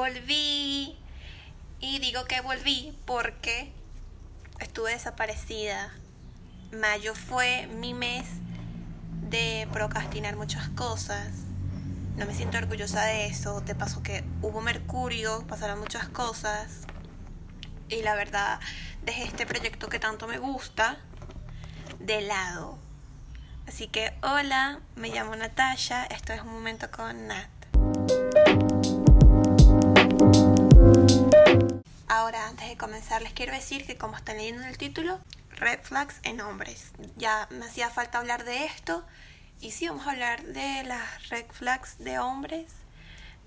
volví. Y digo que volví porque estuve desaparecida. Mayo fue mi mes de procrastinar muchas cosas. No me siento orgullosa de eso. Te pasó que hubo Mercurio, pasaron muchas cosas. Y la verdad, dejé este proyecto que tanto me gusta de lado. Así que hola, me llamo Natasha, esto es un momento con Nat. Ahora, antes de comenzar, les quiero decir que como están leyendo en el título, red flags en hombres. Ya me hacía falta hablar de esto. Y sí, vamos a hablar de las red flags de hombres,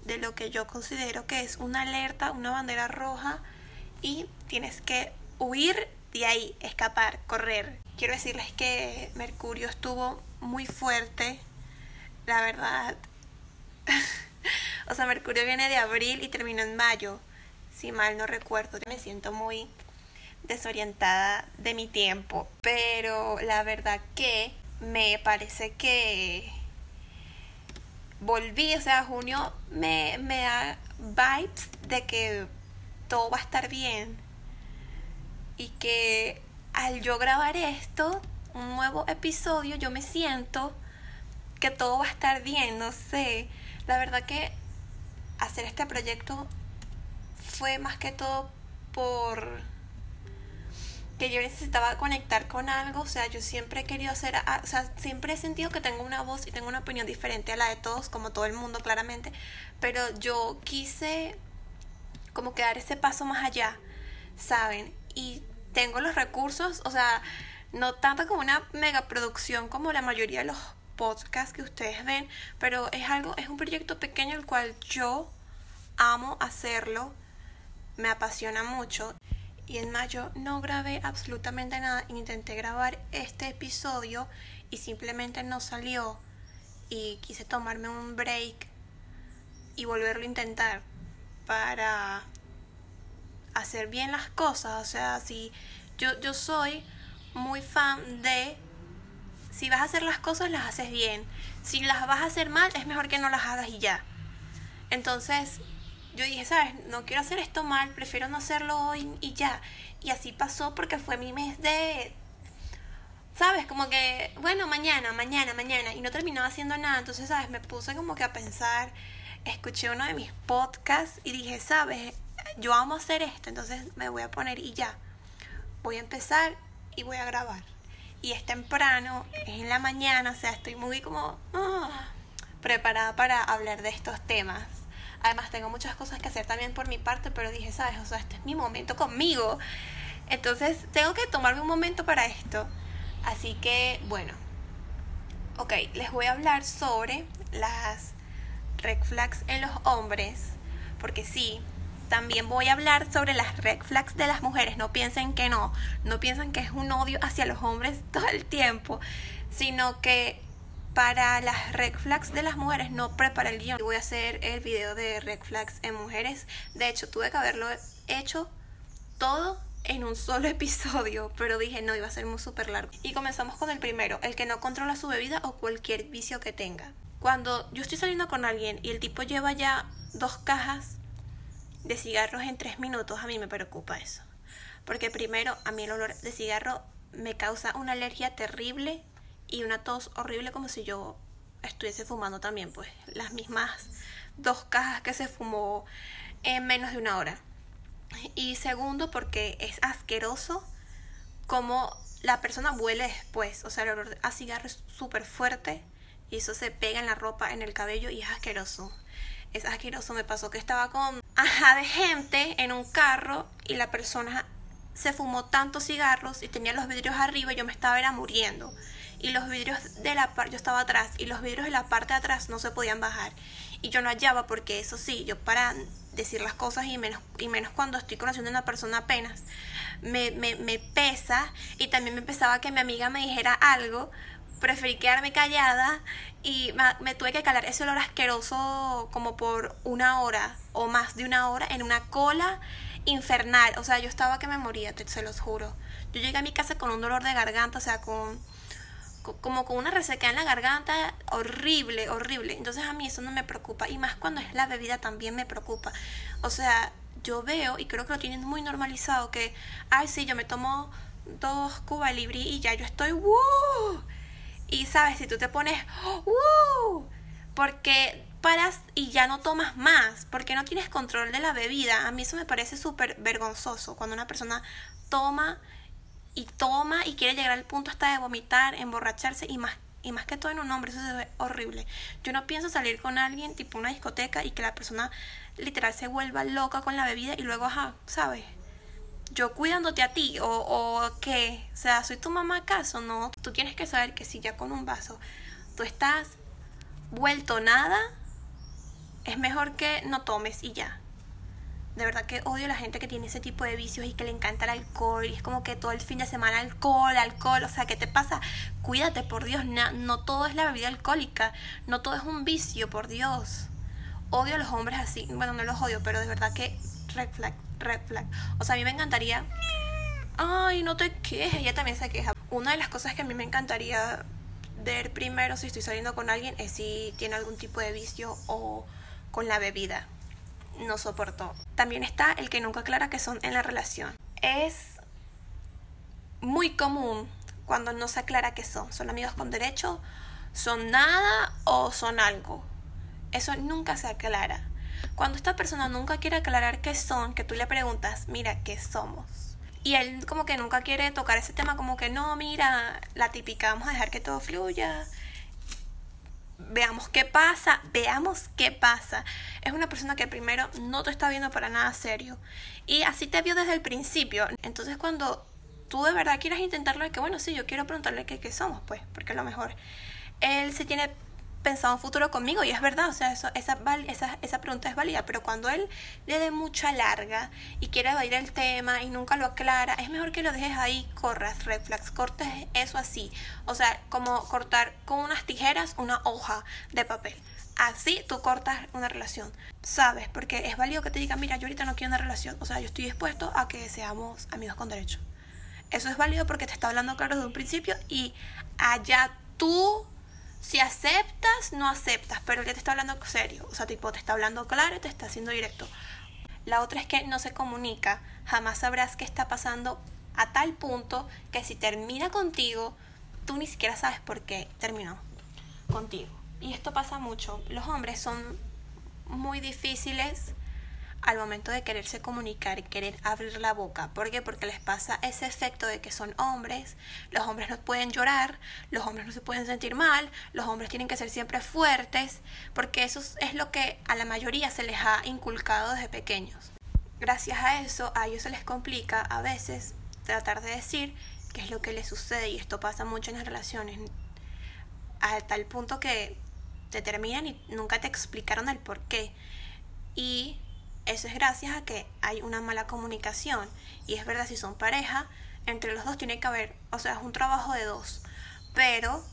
de lo que yo considero que es una alerta, una bandera roja, y tienes que huir de ahí, escapar, correr. Quiero decirles que Mercurio estuvo muy fuerte, la verdad. o sea, Mercurio viene de abril y terminó en mayo si mal no recuerdo. Me siento muy desorientada de mi tiempo, pero la verdad que me parece que volví, o sea, junio me, me da vibes de que todo va a estar bien y que al yo grabar esto, un nuevo episodio, yo me siento que todo va a estar bien, no sé. La verdad que hacer este proyecto fue más que todo por que yo necesitaba conectar con algo, o sea, yo siempre he querido hacer, o sea, siempre he sentido que tengo una voz y tengo una opinión diferente a la de todos, como todo el mundo claramente, pero yo quise como que dar ese paso más allá, ¿saben? Y tengo los recursos, o sea, no tanto como una mega producción como la mayoría de los podcasts que ustedes ven, pero es algo, es un proyecto pequeño el cual yo amo hacerlo me apasiona mucho. Y en mayo no grabé absolutamente nada. Intenté grabar este episodio y simplemente no salió. Y quise tomarme un break y volverlo a intentar para hacer bien las cosas. O sea, si yo, yo soy muy fan de si vas a hacer las cosas, las haces bien. Si las vas a hacer mal, es mejor que no las hagas y ya. Entonces, yo dije, ¿sabes? No quiero hacer esto mal, prefiero no hacerlo hoy y ya. Y así pasó porque fue mi mes de... ¿Sabes? Como que, bueno, mañana, mañana, mañana. Y no terminaba haciendo nada. Entonces, ¿sabes? Me puse como que a pensar, escuché uno de mis podcasts y dije, ¿sabes? Yo amo hacer esto, entonces me voy a poner y ya. Voy a empezar y voy a grabar. Y es temprano, es en la mañana, o sea, estoy muy como ah, preparada para hablar de estos temas. Además tengo muchas cosas que hacer también por mi parte, pero dije, sabes, o sea, este es mi momento conmigo. Entonces tengo que tomarme un momento para esto. Así que, bueno. Ok, les voy a hablar sobre las red flags en los hombres. Porque sí, también voy a hablar sobre las red flags de las mujeres. No piensen que no. No piensen que es un odio hacia los hombres todo el tiempo. Sino que para las red flags de las mujeres no preparé el guion. Voy a hacer el video de red flags en mujeres. De hecho, tuve que haberlo hecho todo en un solo episodio, pero dije no, iba a ser muy súper largo. Y comenzamos con el primero, el que no controla su bebida o cualquier vicio que tenga. Cuando yo estoy saliendo con alguien y el tipo lleva ya dos cajas de cigarros en tres minutos, a mí me preocupa eso. Porque primero, a mí el olor de cigarro me causa una alergia terrible y una tos horrible como si yo estuviese fumando también, pues las mismas dos cajas que se fumó en menos de una hora. Y segundo, porque es asqueroso como la persona huele después, o sea, el olor a cigarro es súper fuerte y eso se pega en la ropa, en el cabello y es asqueroso. Es asqueroso, me pasó que estaba con ajá de gente en un carro y la persona se fumó tantos cigarros y tenía los vidrios arriba y yo me estaba era muriendo y los vidrios de la parte, yo estaba atrás y los vidrios de la parte de atrás no se podían bajar. Y yo no hallaba porque eso sí, yo para decir las cosas y menos, y menos cuando estoy conociendo a una persona apenas, me, me, me pesa y también me pesaba que mi amiga me dijera algo, preferí quedarme callada y me, tuve que calar ese olor asqueroso como por una hora o más de una hora en una cola infernal. O sea, yo estaba que me moría, te, se los juro. Yo llegué a mi casa con un dolor de garganta, o sea, con como con una resequedad en la garganta horrible, horrible. Entonces a mí eso no me preocupa. Y más cuando es la bebida también me preocupa. O sea, yo veo y creo que lo tienen muy normalizado que, ay, sí, yo me tomo dos Cuba Libre y ya yo estoy, ¡wow! Y sabes, si tú te pones, ¡wow! Porque paras y ya no tomas más, porque no tienes control de la bebida. A mí eso me parece súper vergonzoso cuando una persona toma y toma y quiere llegar al punto hasta de vomitar, emborracharse y más y más que todo en un hombre, eso se ve horrible. Yo no pienso salir con alguien tipo una discoteca y que la persona literal se vuelva loca con la bebida y luego, ajá, ¿sabes? Yo cuidándote a ti o, o qué, o sea, soy tu mamá acaso, no, tú tienes que saber que si ya con un vaso tú estás vuelto nada, es mejor que no tomes y ya. De verdad que odio a la gente que tiene ese tipo de vicios y que le encanta el alcohol. Y es como que todo el fin de semana alcohol, alcohol. O sea, ¿qué te pasa? Cuídate, por Dios. No, no todo es la bebida alcohólica. No todo es un vicio, por Dios. Odio a los hombres así. Bueno, no los odio, pero de verdad que red flag, red flag. O sea, a mí me encantaría... Ay, no te quejes. Ella también se queja. Una de las cosas que a mí me encantaría ver primero si estoy saliendo con alguien es si tiene algún tipo de vicio o con la bebida no soportó. También está el que nunca aclara que son en la relación. Es muy común cuando no se aclara que son. ¿Son amigos con derecho? ¿Son nada o son algo? Eso nunca se aclara. Cuando esta persona nunca quiere aclarar qué son, que tú le preguntas, mira, ¿qué somos? Y él como que nunca quiere tocar ese tema, como que no, mira, la típica, vamos a dejar que todo fluya, veamos qué pasa, veamos qué pasa. Es una persona que primero no te está viendo para nada serio y así te vio desde el principio. Entonces cuando tú de verdad quieras intentarlo, es que bueno, sí, yo quiero preguntarle qué, qué somos, pues, porque a lo mejor él se tiene pensado un futuro conmigo y es verdad, o sea, eso, esa, esa, esa pregunta es válida, pero cuando él le dé mucha larga y quiere evadir el tema y nunca lo aclara, es mejor que lo dejes ahí, corras, reflex, cortes eso así, o sea, como cortar con unas tijeras una hoja de papel. Así tú cortas una relación, ¿sabes? Porque es válido que te digan, mira, yo ahorita no quiero una relación, o sea, yo estoy dispuesto a que seamos amigos con derecho. Eso es válido porque te está hablando claro desde un principio y allá tú si aceptas, no aceptas, pero él te está hablando serio. O sea, tipo, te está hablando claro y te está haciendo directo. La otra es que no se comunica. Jamás sabrás qué está pasando a tal punto que si termina contigo, tú ni siquiera sabes por qué terminó contigo. Y esto pasa mucho. Los hombres son muy difíciles al momento de quererse comunicar querer abrir la boca. ¿Por qué? Porque les pasa ese efecto de que son hombres, los hombres no pueden llorar, los hombres no se pueden sentir mal, los hombres tienen que ser siempre fuertes, porque eso es lo que a la mayoría se les ha inculcado desde pequeños. Gracias a eso, a ellos se les complica a veces tratar de decir qué es lo que les sucede y esto pasa mucho en las relaciones, a tal punto que te terminan y nunca te explicaron el por qué. Y eso es gracias a que hay una mala comunicación. Y es verdad, si son pareja, entre los dos tiene que haber, o sea, es un trabajo de dos. Pero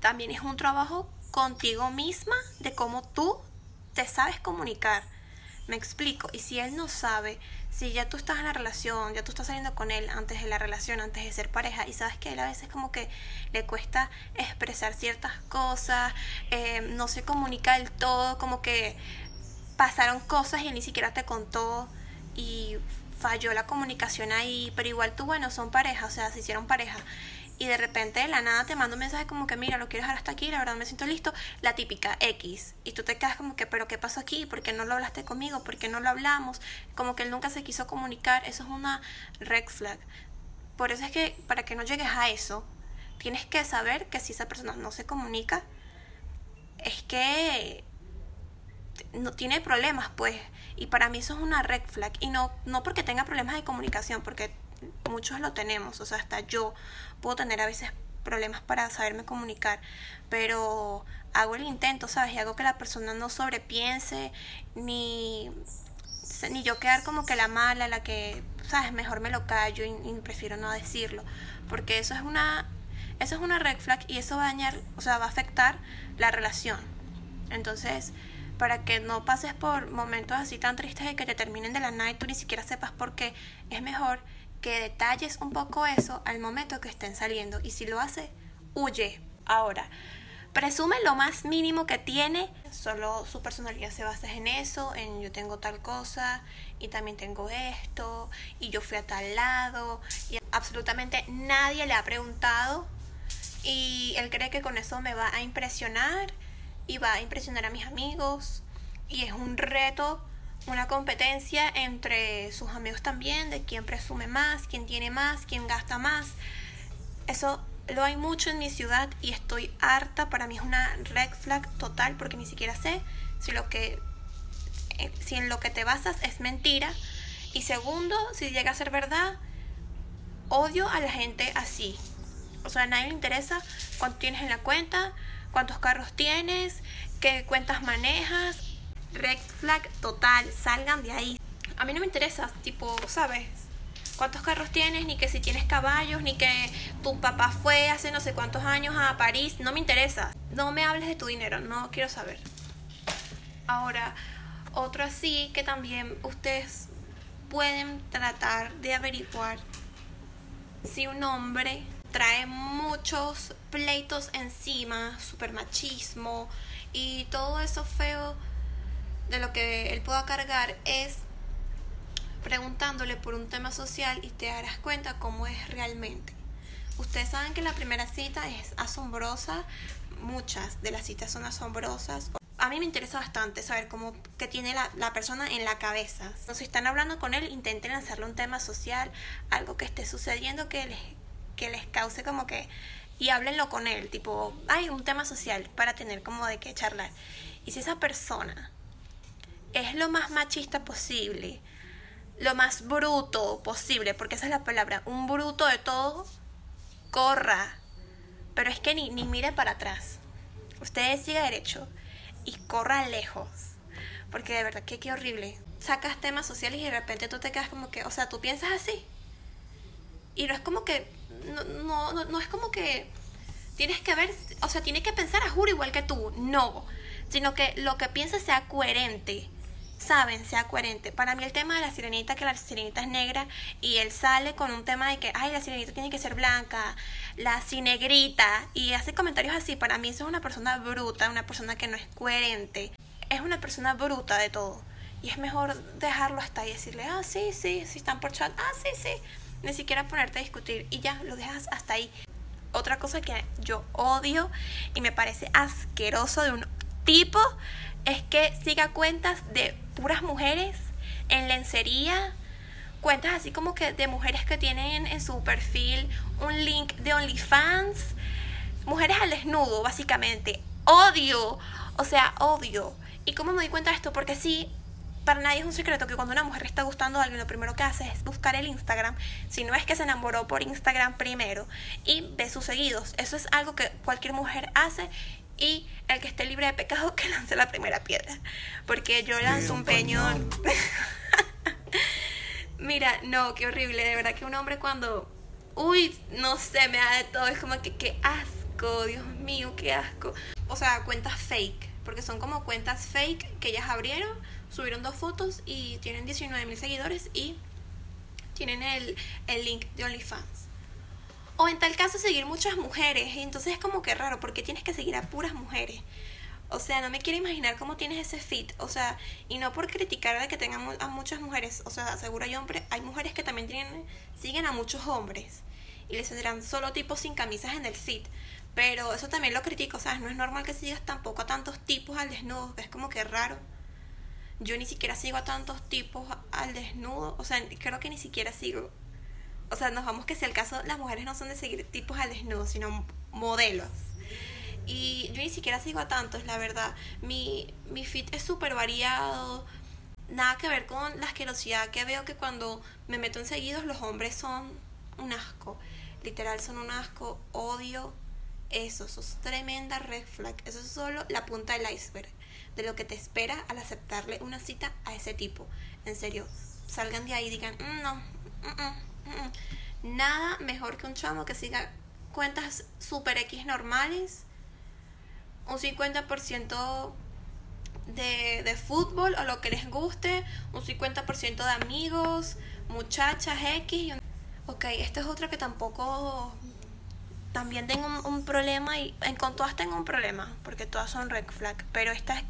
también es un trabajo contigo misma de cómo tú te sabes comunicar. Me explico. Y si él no sabe, si ya tú estás en la relación, ya tú estás saliendo con él antes de la relación, antes de ser pareja, y sabes que él a veces como que le cuesta expresar ciertas cosas, eh, no se comunica del todo, como que pasaron cosas y ni siquiera te contó y falló la comunicación ahí, pero igual tú, bueno, son pareja, o sea, se hicieron pareja. Y de repente de la nada te manda un mensaje como que, mira, lo quiero dejar hasta aquí, la verdad me siento listo, la típica X. Y tú te quedas como que, pero ¿qué pasó aquí? ¿Por qué no lo hablaste conmigo? ¿Por qué no lo hablamos? Como que él nunca se quiso comunicar, eso es una red flag. Por eso es que para que no llegues a eso, tienes que saber que si esa persona no se comunica, es que no tiene problemas, pues. Y para mí eso es una red flag. Y no, no porque tenga problemas de comunicación, porque muchos lo tenemos. O sea, hasta yo puedo tener a veces problemas para saberme comunicar. Pero hago el intento, ¿sabes? Y hago que la persona no sobrepiense, ni, ni yo quedar como que la mala, la que, ¿sabes? Mejor me lo callo y, prefiero no decirlo. Porque eso es una eso es una red flag y eso va a dañar, o sea, va a afectar la relación. Entonces, para que no pases por momentos así tan tristes de que te terminen de la nada y tú ni siquiera sepas por qué, es mejor que detalles un poco eso al momento que estén saliendo. Y si lo hace, huye. Ahora, presume lo más mínimo que tiene, solo su personalidad se basa en eso, en yo tengo tal cosa y también tengo esto y yo fui a tal lado y absolutamente nadie le ha preguntado y él cree que con eso me va a impresionar y va a impresionar a mis amigos y es un reto, una competencia entre sus amigos también de quién presume más, quién tiene más, quién gasta más. Eso lo hay mucho en mi ciudad y estoy harta, para mí es una red flag total porque ni siquiera sé si lo que eh, si en lo que te basas es mentira y segundo, si llega a ser verdad, odio a la gente así. O sea, a nadie le interesa cuánto tienes en la cuenta, cuántos carros tienes, qué cuentas manejas. Red flag total, salgan de ahí. A mí no me interesa, tipo, ¿sabes? Cuántos carros tienes, ni que si tienes caballos, ni que tu papá fue hace no sé cuántos años a París. No me interesa. No me hables de tu dinero, no quiero saber. Ahora, otro así que también ustedes pueden tratar de averiguar si un hombre trae muchos pleitos encima, super machismo y todo eso feo de lo que él pueda cargar es preguntándole por un tema social y te darás cuenta cómo es realmente. Ustedes saben que la primera cita es asombrosa, muchas de las citas son asombrosas. A mí me interesa bastante saber cómo que tiene la, la persona en la cabeza. Si están hablando con él, intenten hacerle un tema social, algo que esté sucediendo que les que les cause como que y háblenlo con él, tipo, hay un tema social para tener como de qué charlar. Y si esa persona es lo más machista posible, lo más bruto posible, porque esa es la palabra, un bruto de todo, corra. Pero es que ni, ni mire para atrás. Usted siga derecho y corra lejos. Porque de verdad que qué horrible. Sacas temas sociales y de repente tú te quedas como que, o sea, tú piensas así. Y no es como que no, no, no, es como que tienes que ver, o sea, tienes que pensar a juro igual que tú, no, sino que lo que pienses sea coherente, saben, sea coherente. Para mí el tema de la sirenita, que la sirenita es negra y él sale con un tema de que, ay, la sirenita tiene que ser blanca, la cinegrita, y hace comentarios así, para mí eso es una persona bruta, una persona que no es coherente, es una persona bruta de todo. Y es mejor dejarlo hasta ahí y decirle, ah, sí, sí, si están por chat, ah, sí, sí ni siquiera ponerte a discutir y ya lo dejas hasta ahí. Otra cosa que yo odio y me parece asqueroso de un tipo es que siga cuentas de puras mujeres en lencería, cuentas así como que de mujeres que tienen en su perfil un link de OnlyFans, mujeres al desnudo, básicamente. Odio, o sea, odio. ¿Y cómo me di cuenta de esto? Porque sí, para nadie es un secreto que cuando una mujer está gustando a alguien, lo primero que hace es buscar el Instagram, si no es que se enamoró por Instagram primero, y ve sus seguidos. Eso es algo que cualquier mujer hace y el que esté libre de pecado que lance la primera piedra. Porque yo lanzo un peñón. Mira, no, qué horrible. De verdad que un hombre cuando... Uy, no sé, me da de todo. Es como que qué asco, Dios mío, qué asco. O sea, cuentas fake. Porque son como cuentas fake que ellas abrieron subieron dos fotos y tienen 19 mil seguidores y tienen el, el link de OnlyFans. O en tal caso seguir muchas mujeres. Y entonces es como que raro, porque tienes que seguir a puras mujeres. O sea, no me quiero imaginar cómo tienes ese fit. O sea, y no por criticar de que tengan a muchas mujeres. O sea, seguro hay hombres, hay mujeres que también tienen, siguen a muchos hombres. Y les tendrán solo tipos sin camisas en el fit. Pero eso también lo critico. Sea, no es normal que sigas tampoco a tantos tipos al desnudo. Es como que raro yo ni siquiera sigo a tantos tipos al desnudo, o sea, creo que ni siquiera sigo. O sea, nos vamos que si el caso las mujeres no son de seguir tipos al desnudo, sino modelos. Y yo ni siquiera sigo a tantos, la verdad. Mi, mi fit es súper variado. Nada que ver con la asquerosidad que veo que cuando me meto en seguidos los hombres son un asco. Literal son un asco. Odio eso. Es tremenda red flag. Eso es solo la punta del iceberg de lo que te espera al aceptarle una cita a ese tipo. En serio, salgan de ahí y digan, mm, no, mm, mm, nada mejor que un chamo que siga cuentas super X normales, un 50% de, de fútbol o lo que les guste, un 50% de amigos, muchachas X. Ok, esta es otra que tampoco también tengo un, problema y con todas tengo un problema, porque todas son red flag, pero esta es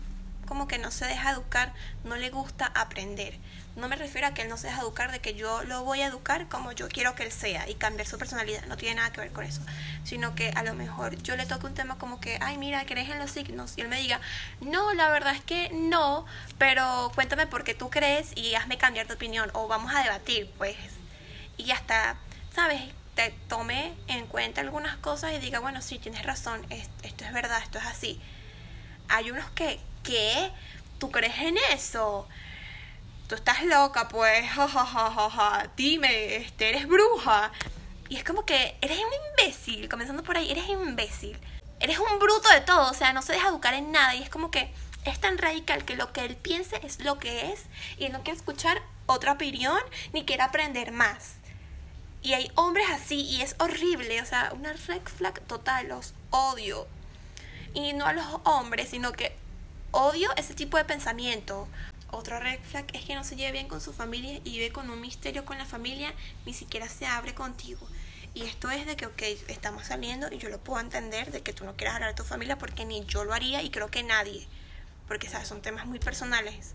como que no se deja educar, no le gusta aprender. No me refiero a que él no se deja educar, de que yo lo voy a educar como yo quiero que él sea y cambiar su personalidad, no tiene nada que ver con eso, sino que a lo mejor yo le toque un tema como que, ay, mira, ¿crees en los signos? Y él me diga, no, la verdad es que no, pero cuéntame por qué tú crees y hazme cambiar de opinión o vamos a debatir, pues. Y hasta, ¿sabes? Te tome en cuenta algunas cosas y diga, bueno, sí, tienes razón, esto es verdad, esto es así. Hay unos que ¿qué? ¿Tú crees en eso? Tú estás loca, pues, ja, Dime, este, eres bruja. Y es como que eres un imbécil, comenzando por ahí, eres imbécil. Eres un bruto de todo, o sea, no se deja educar en nada. Y es como que es tan radical que lo que él piense es lo que es y no quiere escuchar otra opinión ni quiere aprender más. Y hay hombres así y es horrible, o sea, una red flag total, los odio. Y no a los hombres, sino que odio ese tipo de pensamiento. Otro red flag es que no se lleve bien con su familia y vive con un misterio con la familia, ni siquiera se abre contigo. Y esto es de que, ok, estamos saliendo y yo lo puedo entender de que tú no quieras hablar de tu familia porque ni yo lo haría y creo que nadie. Porque, ¿sabes? Son temas muy personales.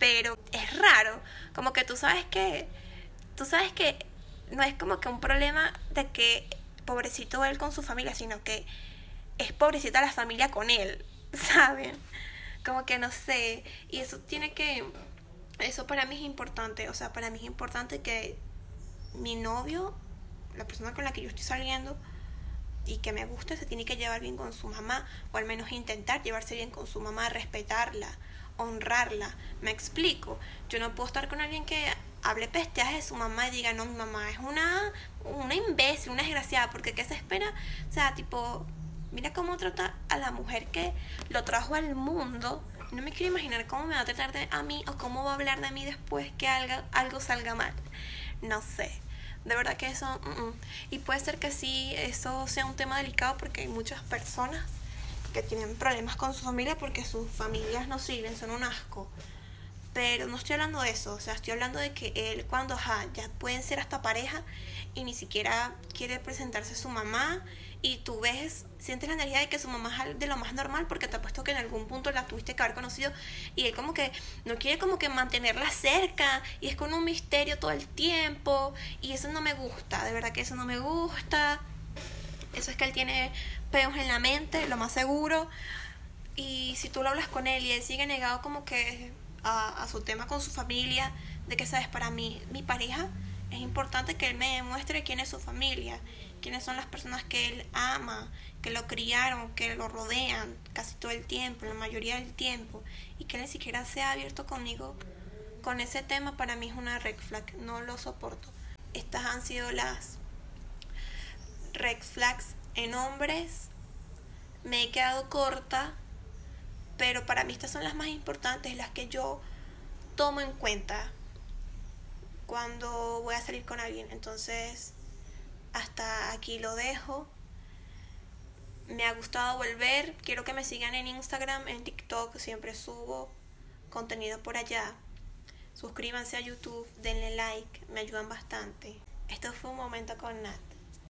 Pero es raro, como que tú sabes que, tú sabes que no es como que un problema de que pobrecito él con su familia, sino que es pobrecita la familia con él. ¿saben? Como que no sé, y eso tiene que, eso para mí es importante, o sea, para mí es importante que mi novio, la persona con la que yo estoy saliendo y que me guste, se tiene que llevar bien con su mamá, o al menos intentar llevarse bien con su mamá, respetarla, honrarla. Me explico, yo no puedo estar con alguien que hable pesteaje de su mamá y diga, no, mi mamá es una, una imbécil, una desgraciada, porque ¿qué se espera? O sea, tipo, Mira cómo trata a la mujer que lo trajo al mundo. No me quiero imaginar cómo me va a tratar de a mí o cómo va a hablar de mí después que algo, algo salga mal. No sé. De verdad que eso... Y puede ser que sí, eso sea un tema delicado porque hay muchas personas que tienen problemas con su familia porque sus familias no sirven, son un asco. Pero no estoy hablando de eso, o sea, estoy hablando de que él cuando ya pueden ser hasta pareja y ni siquiera quiere presentarse a su mamá y tú ves, sientes la energía de que su mamá es de lo más normal porque te apuesto que en algún punto la tuviste que haber conocido y él como que no quiere como que mantenerla cerca y es con un misterio todo el tiempo y eso no me gusta, de verdad que eso no me gusta. Eso es que él tiene peos en la mente, lo más seguro. Y si tú lo hablas con él y él sigue negado como que a, su tema con su familia, de que, sabes, para mí, mi pareja, es importante que él me demuestre quién es su familia, quiénes son las personas que él ama, que lo criaron, que lo rodean casi todo el tiempo, la mayoría del tiempo, y que él ni siquiera sea abierto conmigo con ese tema, para mí es una red flag, no lo soporto. Estas han sido las red flags en hombres. Me he quedado corta pero para mí estas son las más importantes, las que yo tomo en cuenta cuando voy a salir con alguien. Entonces, hasta aquí lo dejo. Me ha gustado volver. Quiero que me sigan en Instagram, en TikTok. Siempre subo contenido por allá. Suscríbanse a YouTube, denle like, me ayudan bastante. Esto fue un momento con Nat.